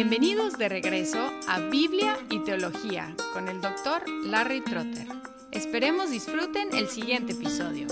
Bienvenidos de regreso a Biblia y Teología con el doctor Larry Trotter. Esperemos disfruten el siguiente episodio.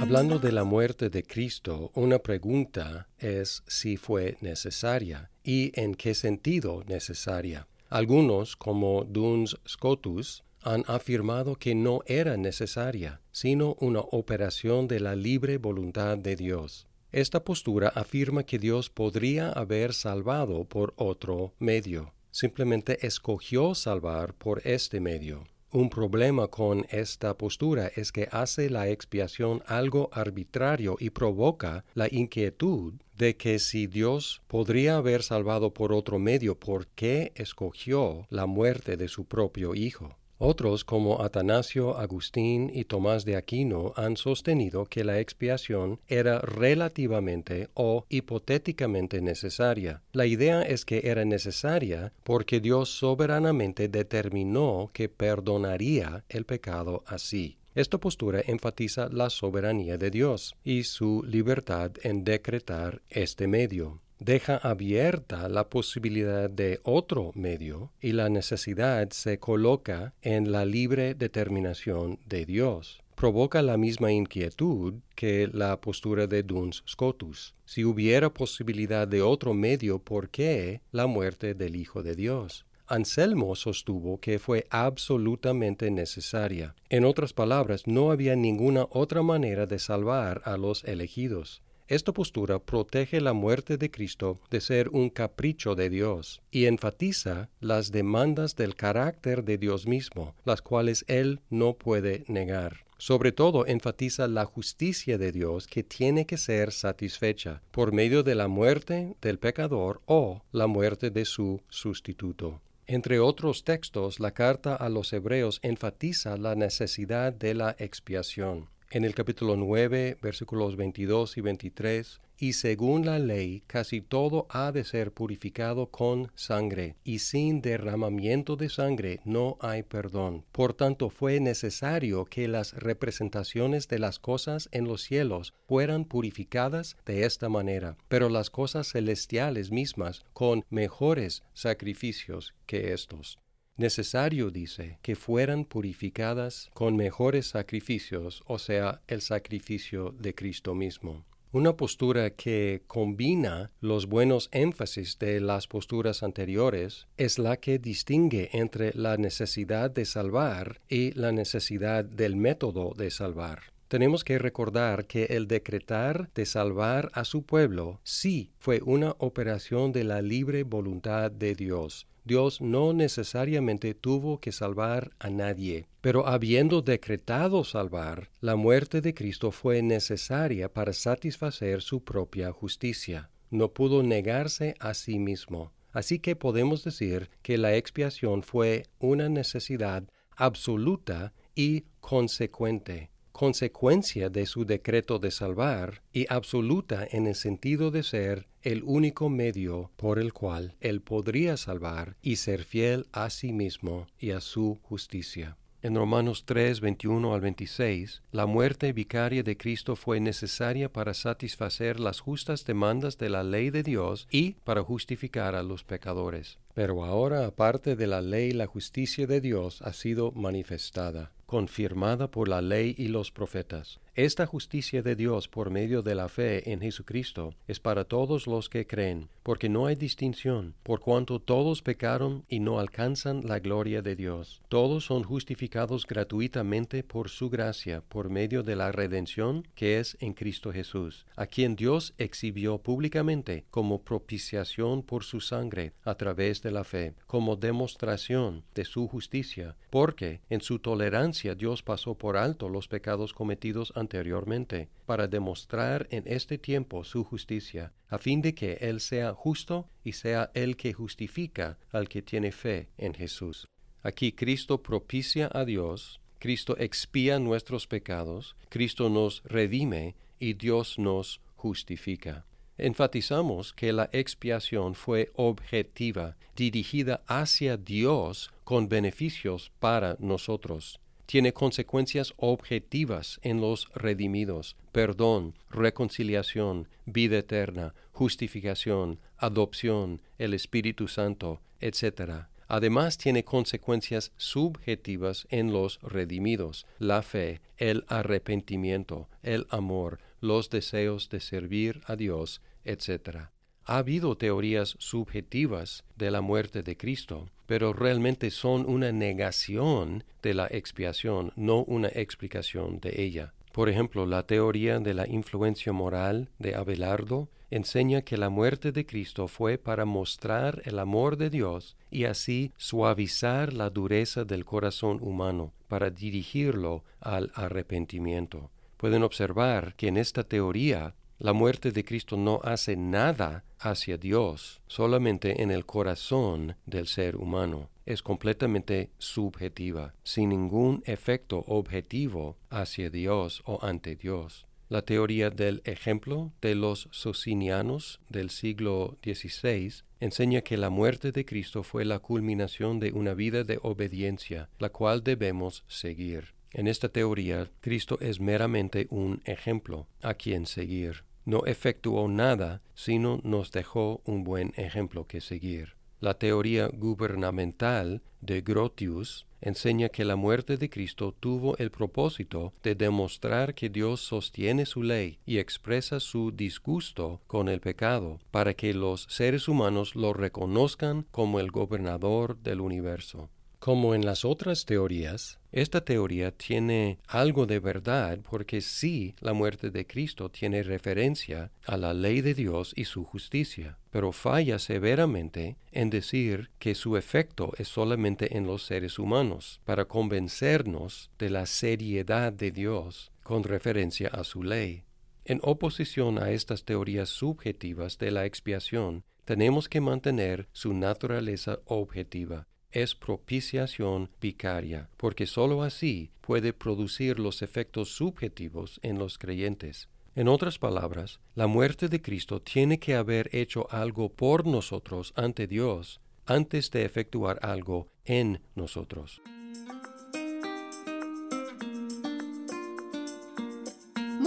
Hablando de la muerte de Cristo, una pregunta es si fue necesaria y en qué sentido necesaria. Algunos, como Duns Scotus, han afirmado que no era necesaria, sino una operación de la libre voluntad de Dios. Esta postura afirma que Dios podría haber salvado por otro medio, simplemente escogió salvar por este medio. Un problema con esta postura es que hace la expiación algo arbitrario y provoca la inquietud de que si Dios podría haber salvado por otro medio, ¿por qué escogió la muerte de su propio Hijo? Otros, como Atanasio, Agustín y Tomás de Aquino, han sostenido que la expiación era relativamente o hipotéticamente necesaria. La idea es que era necesaria porque Dios soberanamente determinó que perdonaría el pecado así. Esta postura enfatiza la soberanía de Dios y su libertad en decretar este medio deja abierta la posibilidad de otro medio y la necesidad se coloca en la libre determinación de Dios. Provoca la misma inquietud que la postura de Duns Scotus. Si hubiera posibilidad de otro medio, ¿por qué la muerte del Hijo de Dios? Anselmo sostuvo que fue absolutamente necesaria. En otras palabras, no había ninguna otra manera de salvar a los elegidos. Esta postura protege la muerte de Cristo de ser un capricho de Dios y enfatiza las demandas del carácter de Dios mismo, las cuales Él no puede negar. Sobre todo enfatiza la justicia de Dios que tiene que ser satisfecha por medio de la muerte del pecador o la muerte de su sustituto. Entre otros textos, la carta a los hebreos enfatiza la necesidad de la expiación en el capítulo 9, versículos 22 y 23, y según la ley casi todo ha de ser purificado con sangre, y sin derramamiento de sangre no hay perdón. Por tanto fue necesario que las representaciones de las cosas en los cielos fueran purificadas de esta manera, pero las cosas celestiales mismas con mejores sacrificios que estos necesario, dice, que fueran purificadas con mejores sacrificios, o sea, el sacrificio de Cristo mismo. Una postura que combina los buenos énfasis de las posturas anteriores es la que distingue entre la necesidad de salvar y la necesidad del método de salvar. Tenemos que recordar que el decretar de salvar a su pueblo sí fue una operación de la libre voluntad de Dios, Dios no necesariamente tuvo que salvar a nadie, pero habiendo decretado salvar, la muerte de Cristo fue necesaria para satisfacer su propia justicia. No pudo negarse a sí mismo. Así que podemos decir que la expiación fue una necesidad absoluta y consecuente consecuencia de su decreto de salvar y absoluta en el sentido de ser el único medio por el cual él podría salvar y ser fiel a sí mismo y a su justicia. En Romanos 3, 21 al 26, la muerte vicaria de Cristo fue necesaria para satisfacer las justas demandas de la ley de Dios y para justificar a los pecadores. Pero ahora, aparte de la ley, la justicia de Dios ha sido manifestada confirmada por la ley y los profetas. Esta justicia de Dios por medio de la fe en Jesucristo es para todos los que creen, porque no hay distinción, por cuanto todos pecaron y no alcanzan la gloria de Dios. Todos son justificados gratuitamente por su gracia, por medio de la redención que es en Cristo Jesús, a quien Dios exhibió públicamente como propiciación por su sangre a través de la fe, como demostración de su justicia, porque en su tolerancia Dios pasó por alto los pecados cometidos anteriormente, para demostrar en este tiempo su justicia, a fin de que Él sea justo y sea el que justifica al que tiene fe en Jesús. Aquí Cristo propicia a Dios, Cristo expía nuestros pecados, Cristo nos redime y Dios nos justifica. Enfatizamos que la expiación fue objetiva, dirigida hacia Dios con beneficios para nosotros. Tiene consecuencias objetivas en los redimidos, perdón, reconciliación, vida eterna, justificación, adopción, el Espíritu Santo, etc. Además tiene consecuencias subjetivas en los redimidos, la fe, el arrepentimiento, el amor, los deseos de servir a Dios, etc. Ha habido teorías subjetivas de la muerte de Cristo, pero realmente son una negación de la expiación, no una explicación de ella. Por ejemplo, la teoría de la influencia moral de Abelardo enseña que la muerte de Cristo fue para mostrar el amor de Dios y así suavizar la dureza del corazón humano, para dirigirlo al arrepentimiento. Pueden observar que en esta teoría la muerte de Cristo no hace nada hacia Dios, solamente en el corazón del ser humano. Es completamente subjetiva, sin ningún efecto objetivo hacia Dios o ante Dios. La teoría del ejemplo de los socinianos del siglo XVI enseña que la muerte de Cristo fue la culminación de una vida de obediencia, la cual debemos seguir. En esta teoría, Cristo es meramente un ejemplo a quien seguir no efectuó nada, sino nos dejó un buen ejemplo que seguir. La teoría gubernamental de Grotius enseña que la muerte de Cristo tuvo el propósito de demostrar que Dios sostiene su ley y expresa su disgusto con el pecado, para que los seres humanos lo reconozcan como el gobernador del universo. Como en las otras teorías, esta teoría tiene algo de verdad porque sí la muerte de Cristo tiene referencia a la ley de Dios y su justicia, pero falla severamente en decir que su efecto es solamente en los seres humanos, para convencernos de la seriedad de Dios con referencia a su ley. En oposición a estas teorías subjetivas de la expiación, tenemos que mantener su naturaleza objetiva es propiciación vicaria, porque sólo así puede producir los efectos subjetivos en los creyentes. En otras palabras, la muerte de Cristo tiene que haber hecho algo por nosotros ante Dios antes de efectuar algo en nosotros.